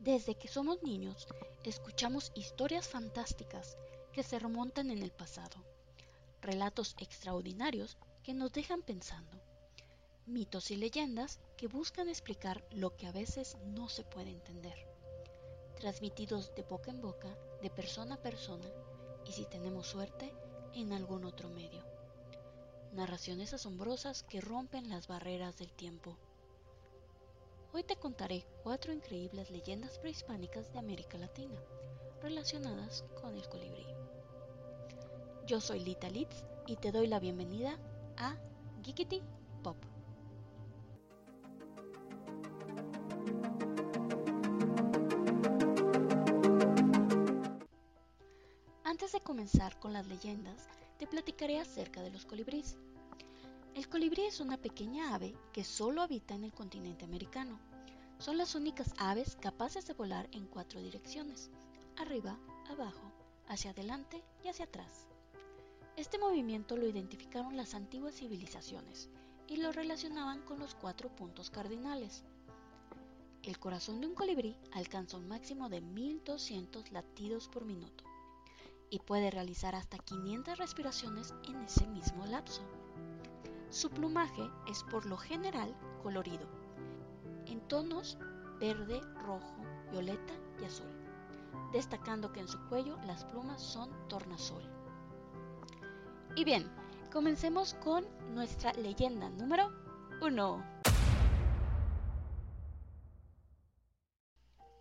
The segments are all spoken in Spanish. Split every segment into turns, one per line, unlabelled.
Desde que somos niños, escuchamos historias fantásticas que se remontan en el pasado, relatos extraordinarios que nos dejan pensando, mitos y leyendas que buscan explicar lo que a veces no se puede entender, transmitidos de boca en boca, de persona a persona y si tenemos suerte, en algún otro medio. Narraciones asombrosas que rompen las barreras del tiempo. Hoy te contaré cuatro increíbles leyendas prehispánicas de América Latina relacionadas con el colibrí. Yo soy Lita Litz y te doy la bienvenida a Geekity Pop. Antes de comenzar con las leyendas, te platicaré acerca de los colibríes. El colibrí es una pequeña ave que solo habita en el continente americano. Son las únicas aves capaces de volar en cuatro direcciones, arriba, abajo, hacia adelante y hacia atrás. Este movimiento lo identificaron las antiguas civilizaciones y lo relacionaban con los cuatro puntos cardinales. El corazón de un colibrí alcanza un máximo de 1200 latidos por minuto y puede realizar hasta 500 respiraciones en ese mismo lapso. Su plumaje es por lo general colorido, tonos verde, rojo, violeta y azul, destacando que en su cuello las plumas son tornasol. Y bien, comencemos con nuestra leyenda número 1.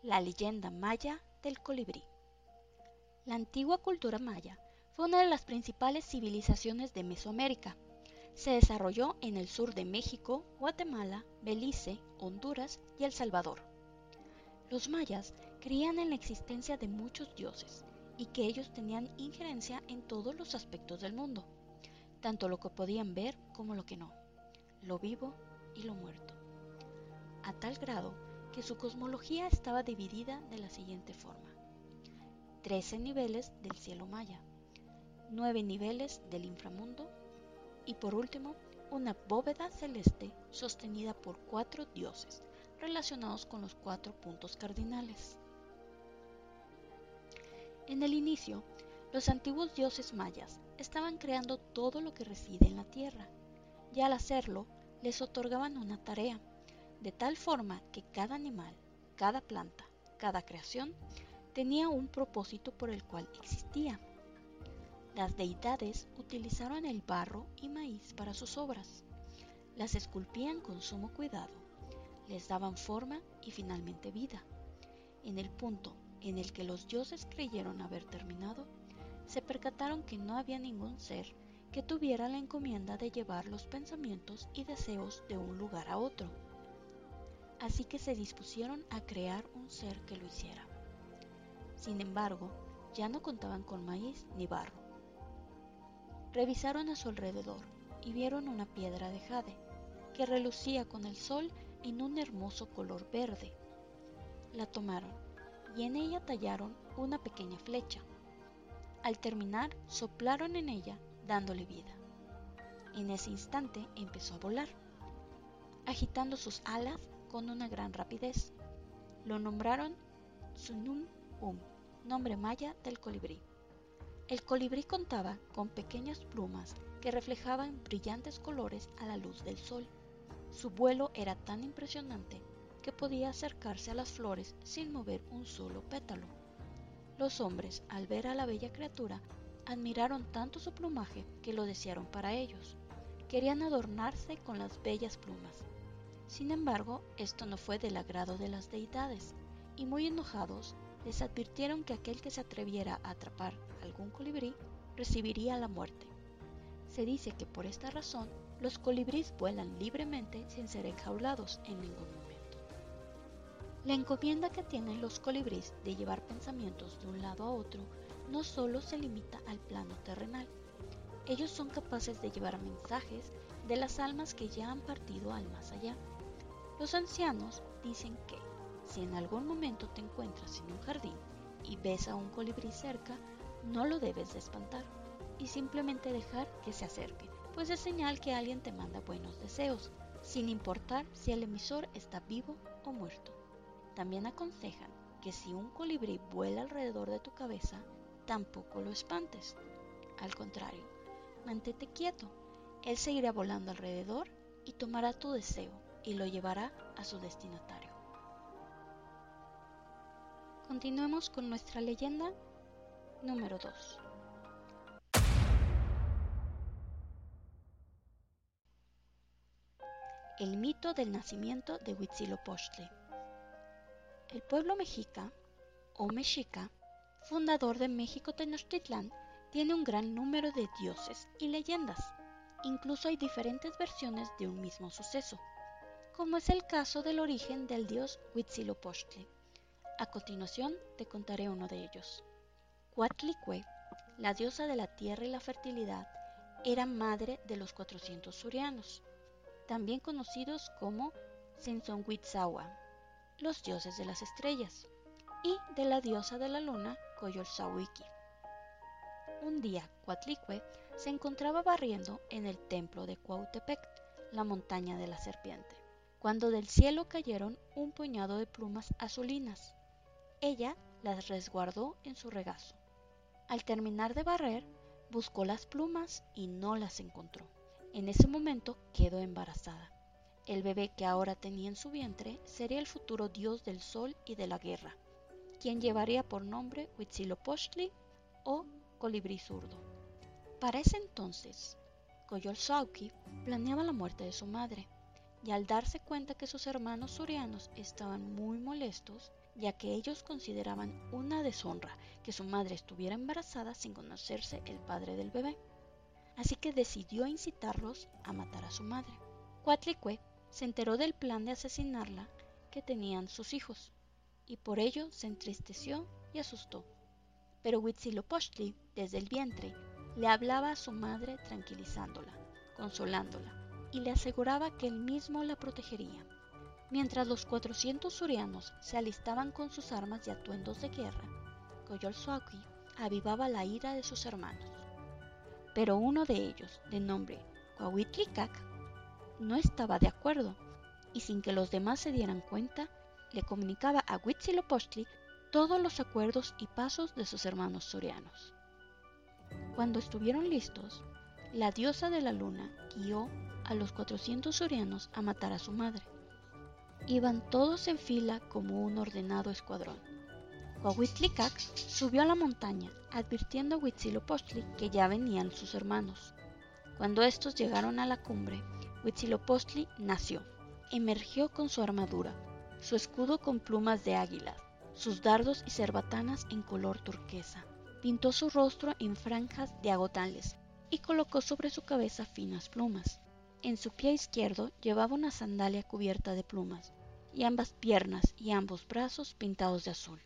La leyenda maya del colibrí. La antigua cultura maya fue una de las principales civilizaciones de Mesoamérica se desarrolló en el sur de México, Guatemala, Belice, Honduras y El Salvador. Los mayas creían en la existencia de muchos dioses y que ellos tenían injerencia en todos los aspectos del mundo, tanto lo que podían ver como lo que no, lo vivo y lo muerto, a tal grado que su cosmología estaba dividida de la siguiente forma. Trece niveles del cielo maya, nueve niveles del inframundo y por último una bóveda celeste sostenida por cuatro dioses relacionados con los cuatro puntos cardinales. En el inicio, los antiguos dioses mayas estaban creando todo lo que reside en la tierra, y al hacerlo les otorgaban una tarea, de tal forma que cada animal, cada planta, cada creación tenía un propósito por el cual existía. Las deidades utilizaron el barro y maíz para sus obras. Las esculpían con sumo cuidado, les daban forma y finalmente vida. En el punto en el que los dioses creyeron haber terminado, se percataron que no había ningún ser que tuviera la encomienda de llevar los pensamientos y deseos de un lugar a otro. Así que se dispusieron a crear un ser que lo hiciera. Sin embargo, ya no contaban con maíz ni barro Revisaron a su alrededor y vieron una piedra de jade que relucía con el sol en un hermoso color verde. La tomaron y en ella tallaron una pequeña flecha. Al terminar, soplaron en ella dándole vida. En ese instante empezó a volar, agitando sus alas con una gran rapidez. Lo nombraron Tsunum Um, nombre maya del colibrí. El colibrí contaba con pequeñas plumas que reflejaban brillantes colores a la luz del sol. Su vuelo era tan impresionante que podía acercarse a las flores sin mover un solo pétalo. Los hombres, al ver a la bella criatura, admiraron tanto su plumaje que lo desearon para ellos. Querían adornarse con las bellas plumas. Sin embargo, esto no fue del agrado de las deidades, y muy enojados les advirtieron que aquel que se atreviera a atrapar algún colibrí recibiría la muerte. Se dice que por esta razón los colibríes vuelan libremente sin ser enjaulados en ningún momento. La encomienda que tienen los colibríes de llevar pensamientos de un lado a otro no solo se limita al plano terrenal, ellos son capaces de llevar mensajes de las almas que ya han partido al más allá. Los ancianos dicen que si en algún momento te encuentras en un jardín y ves a un colibrí cerca, no lo debes de espantar y simplemente dejar que se acerque, pues es señal que alguien te manda buenos deseos, sin importar si el emisor está vivo o muerto. También aconsejan que si un colibrí vuela alrededor de tu cabeza, tampoco lo espantes. Al contrario, mantente quieto. Él seguirá volando alrededor y tomará tu deseo y lo llevará a su destinatario. Continuemos con nuestra leyenda número 2. El mito del nacimiento de Huitzilopochtli. El pueblo mexica, o mexica, fundador de México Tenochtitlan, tiene un gran número de dioses y leyendas. Incluso hay diferentes versiones de un mismo suceso, como es el caso del origen del dios Huitzilopochtli. A continuación te contaré uno de ellos. Cuatlicue, la diosa de la tierra y la fertilidad, era madre de los 400 surianos, también conocidos como Sensonhuitzawa, los dioses de las estrellas, y de la diosa de la luna, Coyolxauhqui. Un día, Cuatlicue se encontraba barriendo en el templo de Cuautepec, la montaña de la serpiente, cuando del cielo cayeron un puñado de plumas azulinas ella las resguardó en su regazo. Al terminar de barrer, buscó las plumas y no las encontró. En ese momento quedó embarazada. El bebé que ahora tenía en su vientre sería el futuro dios del sol y de la guerra, quien llevaría por nombre Huitzilopochtli o colibrí zurdo. Para ese entonces, Coyolxauhqui planeaba la muerte de su madre, y al darse cuenta que sus hermanos surianos estaban muy molestos, ya que ellos consideraban una deshonra que su madre estuviera embarazada sin conocerse el padre del bebé. Así que decidió incitarlos a matar a su madre. Cuatlicue se enteró del plan de asesinarla que tenían sus hijos, y por ello se entristeció y asustó. Pero Huitzilopochtli, desde el vientre, le hablaba a su madre tranquilizándola, consolándola, y le aseguraba que él mismo la protegería. Mientras los 400 surianos se alistaban con sus armas y atuendos de guerra, Coyolxauhqui avivaba la ira de sus hermanos. Pero uno de ellos, de nombre Coahuitlicac, no estaba de acuerdo y sin que los demás se dieran cuenta, le comunicaba a Huitzilopochtli todos los acuerdos y pasos de sus hermanos surianos. Cuando estuvieron listos, la diosa de la luna guió a los 400 surianos a matar a su madre. Iban todos en fila como un ordenado escuadrón. Coahuitlicac subió a la montaña, advirtiendo a Huitzilopochtli que ya venían sus hermanos. Cuando estos llegaron a la cumbre, Huitzilopochtli nació. Emergió con su armadura, su escudo con plumas de águila, sus dardos y cerbatanas en color turquesa. Pintó su rostro en franjas diagonales y colocó sobre su cabeza finas plumas. En su pie izquierdo llevaba una sandalia cubierta de plumas, y ambas piernas y ambos brazos pintados de azul.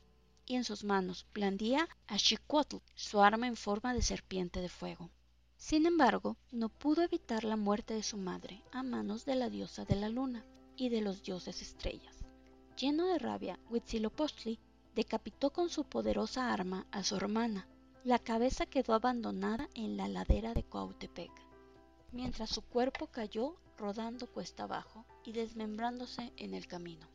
Y en sus manos blandía a Xicuotl, su arma en forma de serpiente de fuego. Sin embargo, no pudo evitar la muerte de su madre a manos de la diosa de la luna y de los dioses estrellas. Lleno de rabia, Huitzilopochtli decapitó con su poderosa arma a su hermana. La cabeza quedó abandonada en la ladera de Coautepec mientras su cuerpo cayó rodando cuesta abajo y desmembrándose en el camino.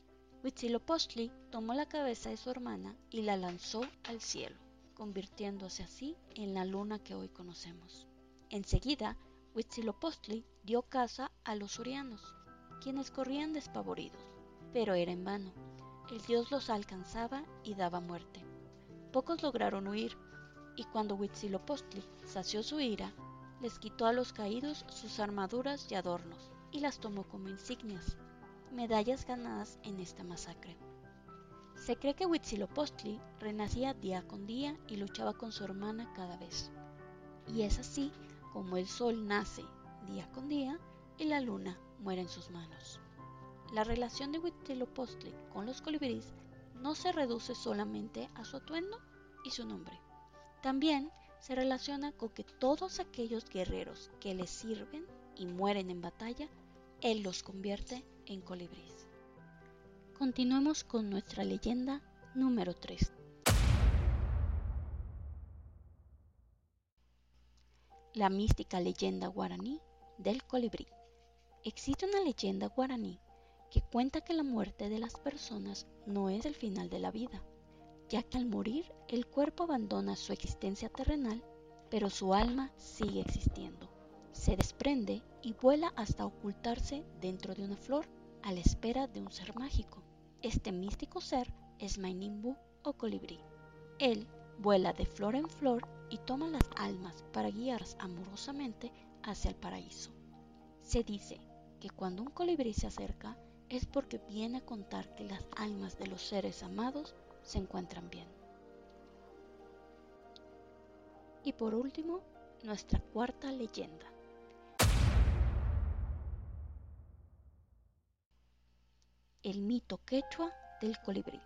Huitzilopochtli tomó la cabeza de su hermana y la lanzó al cielo, convirtiéndose así en la luna que hoy conocemos. Enseguida, Huitzilopochtli dio caza a los surianos, quienes corrían despavoridos, pero era en vano. El dios los alcanzaba y daba muerte. Pocos lograron huir, y cuando Huitzilopochtli sació su ira, les quitó a los caídos sus armaduras y adornos, y las tomó como insignias, medallas ganadas en esta masacre. Se cree que Huitzilopochtli renacía día con día y luchaba con su hermana cada vez. Y es así como el sol nace día con día y la luna muere en sus manos. La relación de Huitzilopochtli con los colibríes no se reduce solamente a su atuendo y su nombre. También se relaciona con que todos aquellos guerreros que le sirven y mueren en batalla, él los convierte en colibríes. Continuemos con nuestra leyenda número 3. La mística leyenda guaraní del colibrí. Existe una leyenda guaraní que cuenta que la muerte de las personas no es el final de la vida, ya que al morir el cuerpo abandona su existencia terrenal, pero su alma sigue existiendo. Se desprende y vuela hasta ocultarse dentro de una flor a la espera de un ser mágico. Este místico ser es Mainimbu o colibrí. Él vuela de flor en flor y toma las almas para guiarlas amorosamente hacia el paraíso. Se dice que cuando un colibrí se acerca es porque viene a contar que las almas de los seres amados se encuentran bien. Y por último, nuestra cuarta leyenda. El mito quechua del colibrí.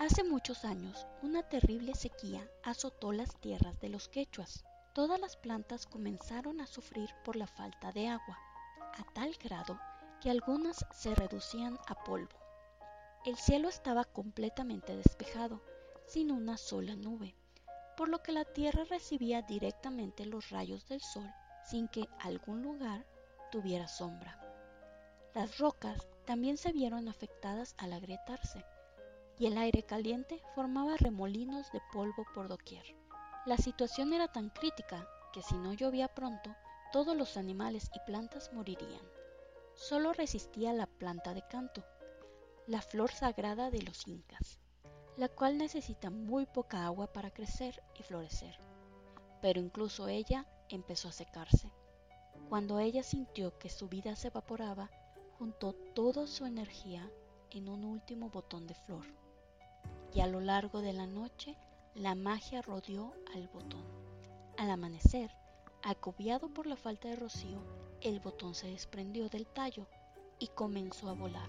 Hace muchos años, una terrible sequía azotó las tierras de los quechuas. Todas las plantas comenzaron a sufrir por la falta de agua, a tal grado que algunas se reducían a polvo. El cielo estaba completamente despejado, sin una sola nube, por lo que la tierra recibía directamente los rayos del sol sin que algún lugar tuviera sombra. Las rocas también se vieron afectadas al agrietarse y el aire caliente formaba remolinos de polvo por doquier. La situación era tan crítica que si no llovía pronto, todos los animales y plantas morirían. Solo resistía la planta de canto, la flor sagrada de los incas, la cual necesita muy poca agua para crecer y florecer. Pero incluso ella empezó a secarse. Cuando ella sintió que su vida se evaporaba, juntó toda su energía en un último botón de flor y a lo largo de la noche la magia rodeó al botón. Al amanecer, acobiado por la falta de rocío, el botón se desprendió del tallo y comenzó a volar.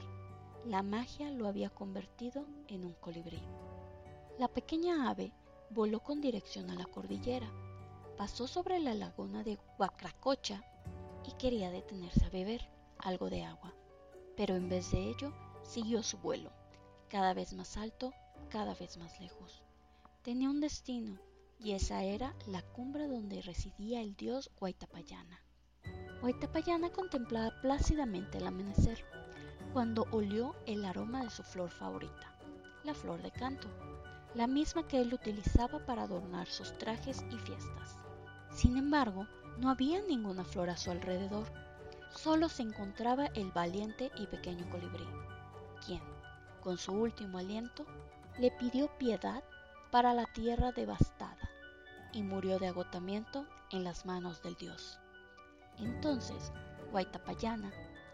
La magia lo había convertido en un colibrí. La pequeña ave voló con dirección a la cordillera, pasó sobre la laguna de Huacracocha y quería detenerse a beber algo de agua, pero en vez de ello siguió su vuelo, cada vez más alto cada vez más lejos. Tenía un destino, y esa era la cumbre donde residía el dios Huaytapallana. Huaytapallana contemplaba plácidamente el amanecer, cuando olió el aroma de su flor favorita, la flor de canto, la misma que él utilizaba para adornar sus trajes y fiestas. Sin embargo, no había ninguna flor a su alrededor, solo se encontraba el valiente y pequeño colibrí, quien, con su último aliento, le pidió piedad para la tierra devastada y murió de agotamiento en las manos del dios. Entonces, Guaitapayana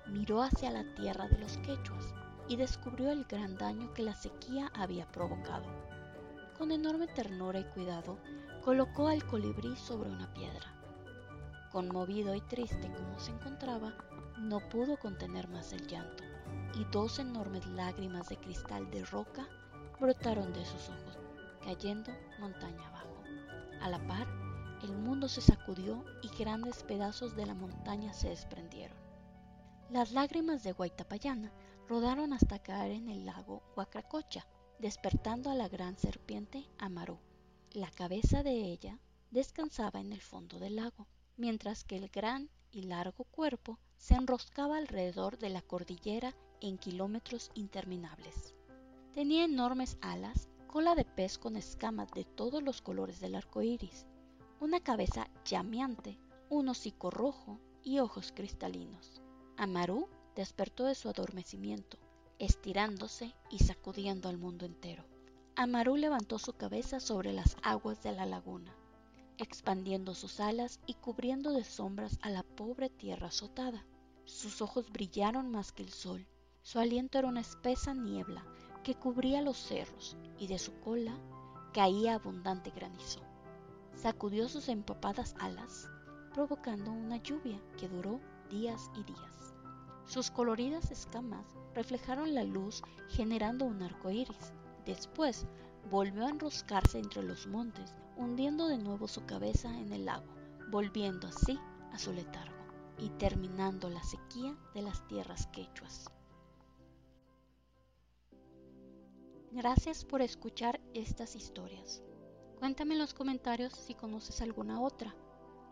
miró hacia la tierra de los quechuas y descubrió el gran daño que la sequía había provocado. Con enorme ternura y cuidado, colocó al colibrí sobre una piedra. Conmovido y triste como se encontraba, no pudo contener más el llanto, y dos enormes lágrimas de cristal de roca brotaron de sus ojos, cayendo montaña abajo. A la par, el mundo se sacudió y grandes pedazos de la montaña se desprendieron. Las lágrimas de Guaitapayana rodaron hasta caer en el lago Huacracocha, despertando a la gran serpiente Amaru. La cabeza de ella descansaba en el fondo del lago, mientras que el gran y largo cuerpo se enroscaba alrededor de la cordillera en kilómetros interminables. Tenía enormes alas, cola de pez con escamas de todos los colores del arco iris, una cabeza llameante, un hocico rojo y ojos cristalinos. Amaru despertó de su adormecimiento, estirándose y sacudiendo al mundo entero. Amaru levantó su cabeza sobre las aguas de la laguna, expandiendo sus alas y cubriendo de sombras a la pobre tierra azotada. Sus ojos brillaron más que el sol, su aliento era una espesa niebla que cubría los cerros y de su cola caía abundante granizo. Sacudió sus empapadas alas, provocando una lluvia que duró días y días. Sus coloridas escamas reflejaron la luz generando un arco iris. Después volvió a enroscarse entre los montes, hundiendo de nuevo su cabeza en el lago, volviendo así a su letargo y terminando la sequía de las tierras quechuas. Gracias por escuchar estas historias. Cuéntame en los comentarios si conoces alguna otra.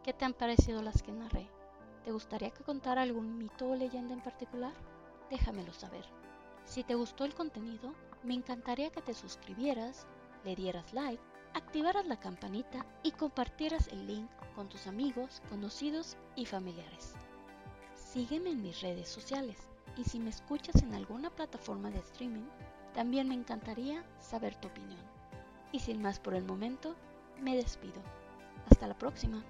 ¿Qué te han parecido las que narré? ¿Te gustaría que contara algún mito o leyenda en particular? Déjamelo saber. Si te gustó el contenido, me encantaría que te suscribieras, le dieras like, activaras la campanita y compartieras el link con tus amigos, conocidos y familiares. Sígueme en mis redes sociales y si me escuchas en alguna plataforma de streaming, también me encantaría saber tu opinión. Y sin más por el momento, me despido. Hasta la próxima.